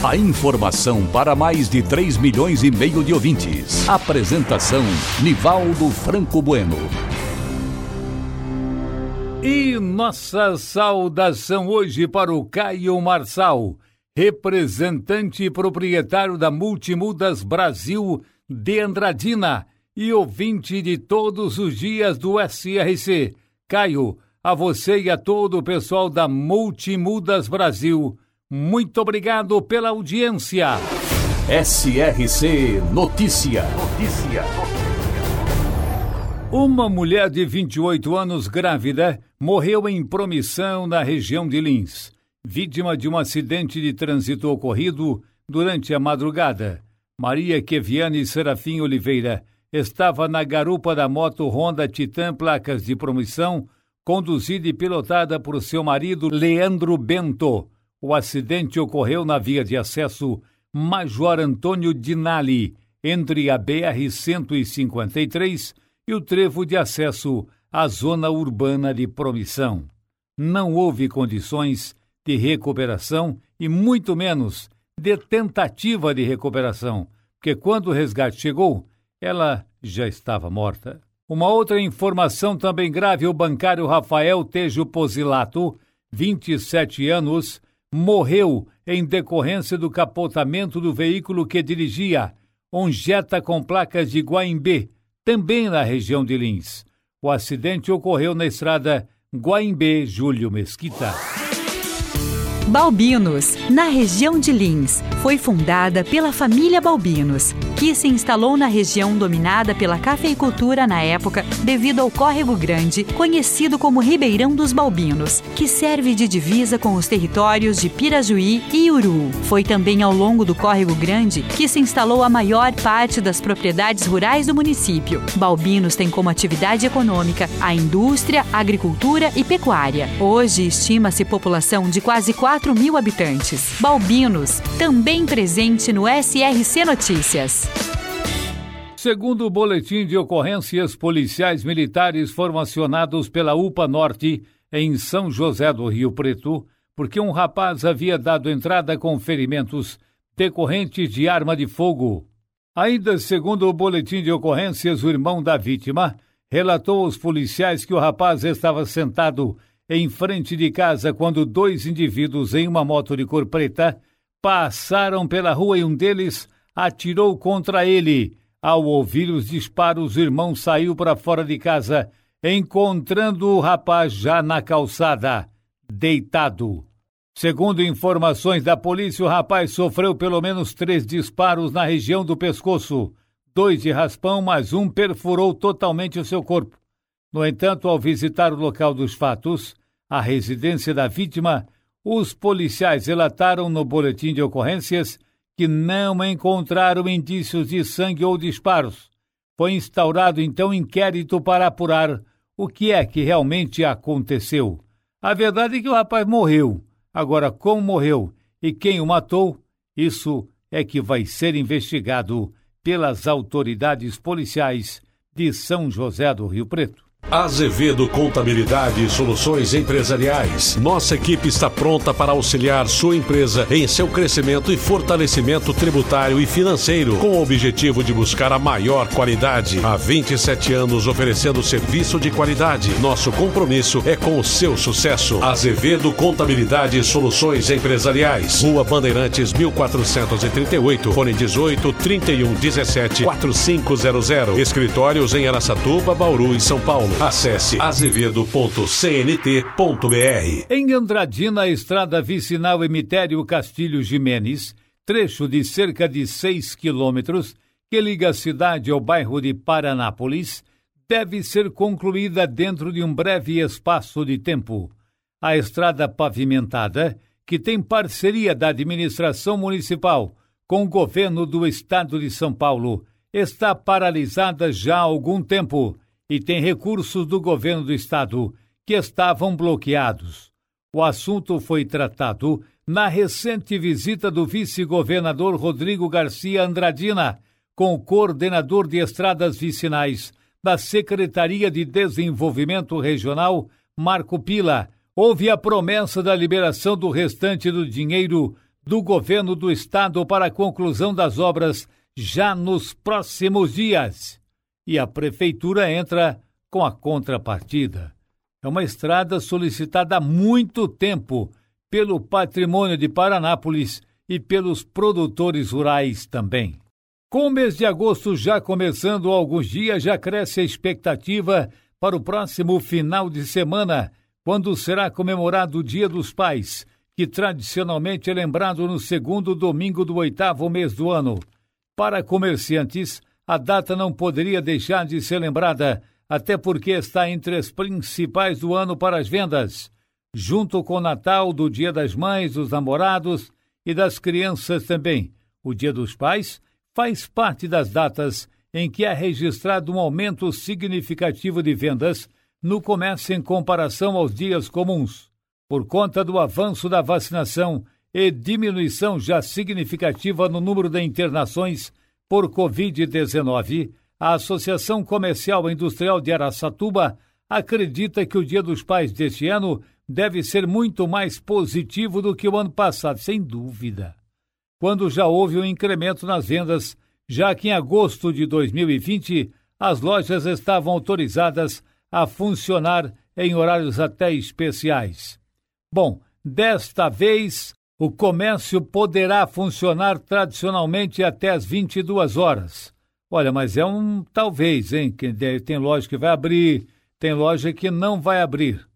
A informação para mais de 3 milhões e meio de ouvintes. Apresentação Nivaldo Franco Bueno. E nossa saudação hoje para o Caio Marçal, representante e proprietário da Multimudas Brasil de Andradina e ouvinte de todos os dias do SRC. Caio, a você e a todo o pessoal da Multimudas Brasil, muito obrigado pela audiência. SRC Notícia. Notícia. Uma mulher de 28 anos grávida morreu em promissão na região de Lins, vítima de um acidente de trânsito ocorrido durante a madrugada. Maria Keviane Serafim Oliveira estava na garupa da moto Honda Titan placas de promissão, conduzida e pilotada por seu marido Leandro Bento. O acidente ocorreu na via de acesso Major Antônio Dinali, entre a BR-153 e o trevo de acesso à zona urbana de Promissão. Não houve condições de recuperação e muito menos de tentativa de recuperação, porque quando o resgate chegou, ela já estava morta. Uma outra informação também grave: o bancário Rafael Tejo Posilato, 27 anos, morreu em decorrência do capotamento do veículo que dirigia, um Jetta com placas de Guaimbê, também na região de Lins. O acidente ocorreu na estrada Guaimbê Júlio Mesquita. Balbinos, na região de Lins, foi fundada pela família Balbinos, que se instalou na região dominada pela cafeicultura na época devido ao Córrego Grande, conhecido como Ribeirão dos Balbinos, que serve de divisa com os territórios de Pirajuí e Uru. Foi também ao longo do Córrego Grande que se instalou a maior parte das propriedades rurais do município. Balbinos tem como atividade econômica a indústria, agricultura e pecuária. Hoje estima-se população de quase 4 4 mil habitantes. Balbinos, também presente no SRC Notícias. Segundo o boletim de ocorrências, policiais militares foram acionados pela UPA Norte em São José do Rio Preto, porque um rapaz havia dado entrada com ferimentos decorrentes de arma de fogo. Ainda segundo o boletim de ocorrências, o irmão da vítima relatou aos policiais que o rapaz estava sentado em frente de casa quando dois indivíduos em uma moto de cor preta passaram pela rua e um deles atirou contra ele. Ao ouvir os disparos, o irmão saiu para fora de casa, encontrando o rapaz já na calçada, deitado. Segundo informações da polícia, o rapaz sofreu pelo menos três disparos na região do pescoço, dois de raspão, mas um perfurou totalmente o seu corpo. No entanto, ao visitar o local dos fatos, a residência da vítima, os policiais relataram no boletim de ocorrências que não encontraram indícios de sangue ou disparos. Foi instaurado então inquérito para apurar o que é que realmente aconteceu. A verdade é que o rapaz morreu. Agora, como morreu e quem o matou, isso é que vai ser investigado pelas autoridades policiais de São José do Rio Preto. Azevedo Contabilidade e Soluções Empresariais. Nossa equipe está pronta para auxiliar sua empresa em seu crescimento e fortalecimento tributário e financeiro, com o objetivo de buscar a maior qualidade. Há 27 anos oferecendo serviço de qualidade. Nosso compromisso é com o seu sucesso. Azevedo Contabilidade e Soluções Empresariais. Rua Bandeirantes 1438, fone 18 31 17 4500. Escritórios em Araçatuba, Bauru e São Paulo. Acesse azevedo.cnt.br. Em Andradina, a estrada vicinal Emitério Castilho Jimenez, trecho de cerca de 6 quilômetros, que liga a cidade ao bairro de Paranápolis, deve ser concluída dentro de um breve espaço de tempo. A estrada pavimentada, que tem parceria da administração municipal com o governo do estado de São Paulo está paralisada já há algum tempo e tem recursos do governo do estado que estavam bloqueados. O assunto foi tratado na recente visita do vice-governador Rodrigo Garcia Andradina com o coordenador de estradas vicinais da Secretaria de Desenvolvimento Regional, Marco Pila. Houve a promessa da liberação do restante do dinheiro do governo do estado para a conclusão das obras já nos próximos dias. E a prefeitura entra com a contrapartida. É uma estrada solicitada há muito tempo pelo patrimônio de Paranápolis e pelos produtores rurais também. Com o mês de agosto já começando há alguns dias, já cresce a expectativa para o próximo final de semana, quando será comemorado o Dia dos Pais, que tradicionalmente é lembrado no segundo domingo do oitavo mês do ano. Para comerciantes, a data não poderia deixar de ser lembrada, até porque está entre as principais do ano para as vendas, junto com o Natal, do Dia das Mães, dos Namorados e das crianças também. O Dia dos Pais faz parte das datas em que é registrado um aumento significativo de vendas no comércio em comparação aos dias comuns. Por conta do avanço da vacinação e diminuição já significativa no número de internações por Covid-19, a Associação Comercial e Industrial de Araçatuba acredita que o Dia dos Pais deste ano deve ser muito mais positivo do que o ano passado, sem dúvida. Quando já houve um incremento nas vendas, já que em agosto de 2020 as lojas estavam autorizadas a funcionar em horários até especiais. Bom, desta vez o comércio poderá funcionar tradicionalmente até às 22 horas. Olha, mas é um talvez, hein? Tem loja que vai abrir, tem loja que não vai abrir.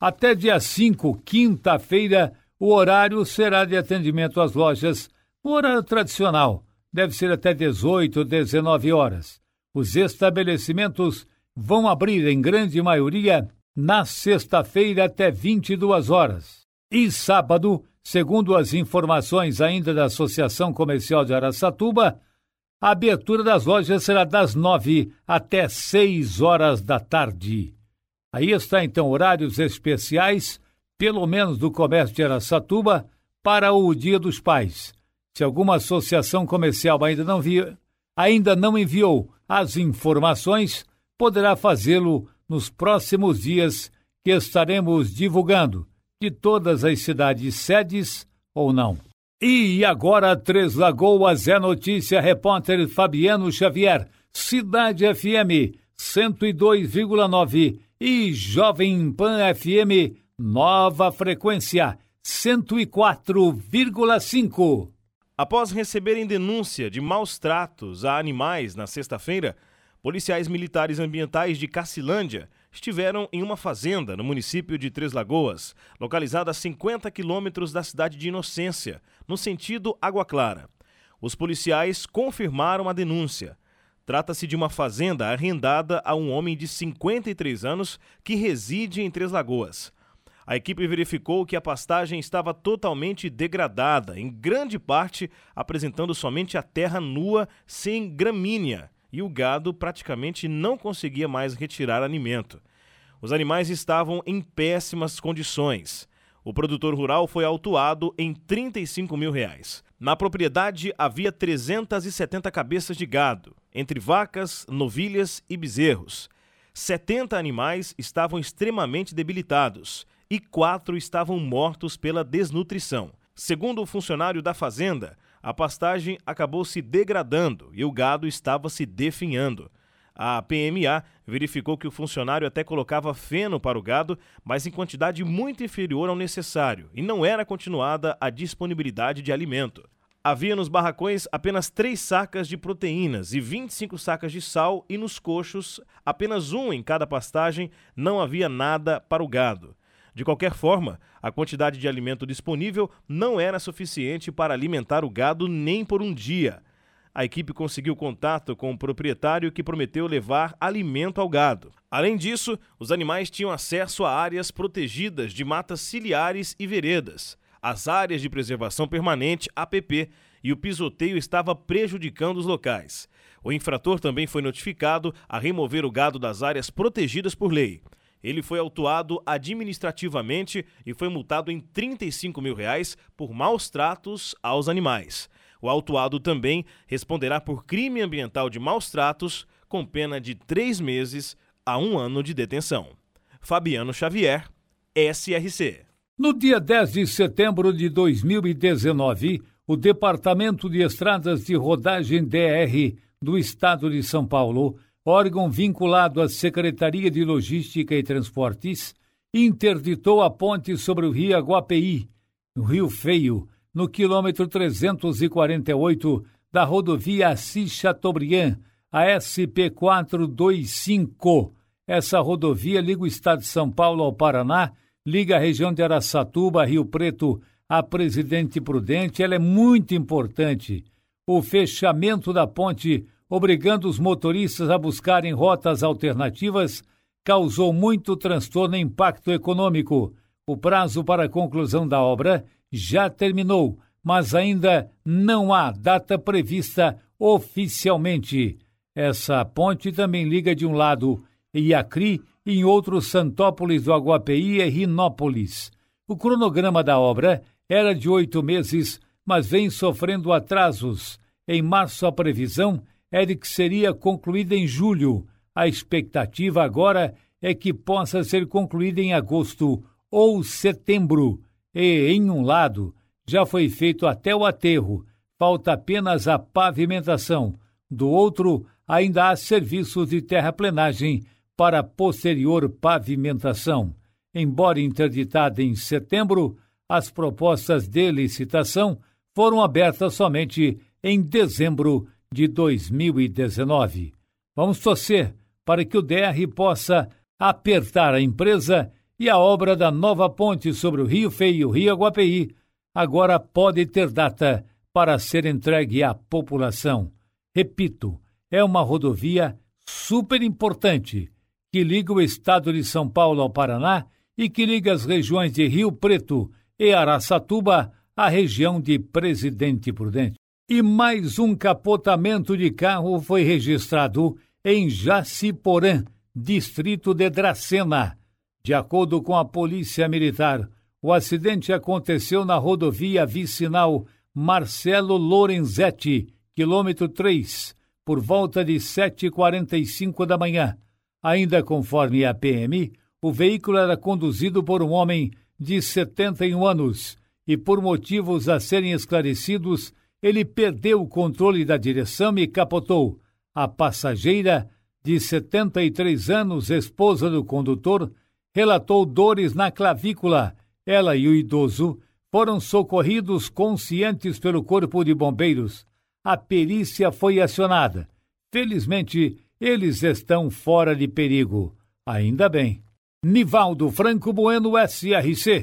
Até dia 5, quinta-feira, o horário será de atendimento às lojas, o horário tradicional, deve ser até 18 ou 19 horas. Os estabelecimentos vão abrir, em grande maioria, na sexta-feira até 22 horas. E sábado, segundo as informações ainda da Associação Comercial de Araçatuba, a abertura das lojas será das 9 até 6 horas da tarde. Aí está então horários especiais, pelo menos do comércio de Araçatuba, para o Dia dos Pais. Se alguma associação comercial ainda não, ainda não enviou as informações, poderá fazê-lo nos próximos dias que estaremos divulgando de todas as cidades sedes ou não. E agora, Três Lagoas é notícia, repórter Fabiano Xavier, Cidade FM 102,9 e Jovem Pan FM, nova frequência 104,5. Após receberem denúncia de maus tratos a animais na sexta-feira, policiais militares ambientais de Cacilândia estiveram em uma fazenda no município de Três Lagoas, localizada a 50 quilômetros da cidade de Inocência, no sentido Água Clara. Os policiais confirmaram a denúncia. Trata-se de uma fazenda arrendada a um homem de 53 anos que reside em Três Lagoas. A equipe verificou que a pastagem estava totalmente degradada, em grande parte apresentando somente a terra nua sem gramínea, e o gado praticamente não conseguia mais retirar alimento. Os animais estavam em péssimas condições. O produtor rural foi autuado em 35 mil reais. Na propriedade havia 370 cabeças de gado, entre vacas, novilhas e bezerros. 70 animais estavam extremamente debilitados e quatro estavam mortos pela desnutrição. Segundo o funcionário da fazenda, a pastagem acabou se degradando e o gado estava se definhando. A PMA verificou que o funcionário até colocava feno para o gado, mas em quantidade muito inferior ao necessário, e não era continuada a disponibilidade de alimento. Havia nos barracões apenas três sacas de proteínas e 25 sacas de sal, e nos coxos, apenas um em cada pastagem, não havia nada para o gado. De qualquer forma, a quantidade de alimento disponível não era suficiente para alimentar o gado nem por um dia. A equipe conseguiu contato com o proprietário que prometeu levar alimento ao gado. Além disso, os animais tinham acesso a áreas protegidas de matas ciliares e veredas, as áreas de preservação permanente APP, e o pisoteio estava prejudicando os locais. O infrator também foi notificado a remover o gado das áreas protegidas por lei. Ele foi autuado administrativamente e foi multado em 35 mil reais por maus tratos aos animais. O autuado também responderá por crime ambiental de maus tratos, com pena de três meses a um ano de detenção. Fabiano Xavier, SRC. No dia 10 de setembro de 2019, o Departamento de Estradas de Rodagem DR do Estado de São Paulo, órgão vinculado à Secretaria de Logística e Transportes, interditou a ponte sobre o rio Aguapeí, no Rio Feio, no quilômetro 348 da rodovia Assis Chateaubriand, a SP 425. Essa rodovia liga o estado de São Paulo ao Paraná liga a região de Araçatuba, Rio Preto, a Presidente Prudente, ela é muito importante. O fechamento da ponte, obrigando os motoristas a buscarem rotas alternativas, causou muito transtorno e impacto econômico. O prazo para a conclusão da obra já terminou, mas ainda não há data prevista oficialmente. Essa ponte também liga de um lado Iacri em outros Santópolis do Aguapeí e Rinópolis. O cronograma da obra era de oito meses, mas vem sofrendo atrasos. Em março, a previsão é de que seria concluída em julho. A expectativa agora é que possa ser concluída em agosto ou setembro. E, em um lado, já foi feito até o aterro, falta apenas a pavimentação. Do outro, ainda há serviços de terraplenagem para posterior pavimentação. Embora interditada em setembro, as propostas de licitação foram abertas somente em dezembro de 2019. Vamos torcer para que o DR possa apertar a empresa e a obra da nova ponte sobre o Rio Feio Rio Aguapeí agora pode ter data para ser entregue à população. Repito, é uma rodovia super importante que liga o estado de São Paulo ao Paraná e que liga as regiões de Rio Preto e Araçatuba à região de Presidente Prudente. E mais um capotamento de carro foi registrado em Jaciporã, distrito de Dracena. De acordo com a Polícia Militar, o acidente aconteceu na rodovia vicinal Marcelo Lorenzetti, quilômetro 3, por volta de 7h45 da manhã. Ainda conforme a PM, o veículo era conduzido por um homem de 71 anos e, por motivos a serem esclarecidos, ele perdeu o controle da direção e capotou. A passageira, de 73 anos, esposa do condutor, relatou dores na clavícula. Ela e o idoso foram socorridos conscientes pelo Corpo de Bombeiros. A perícia foi acionada. Felizmente, eles estão fora de perigo. Ainda bem. Nivaldo Franco Bueno, SRC.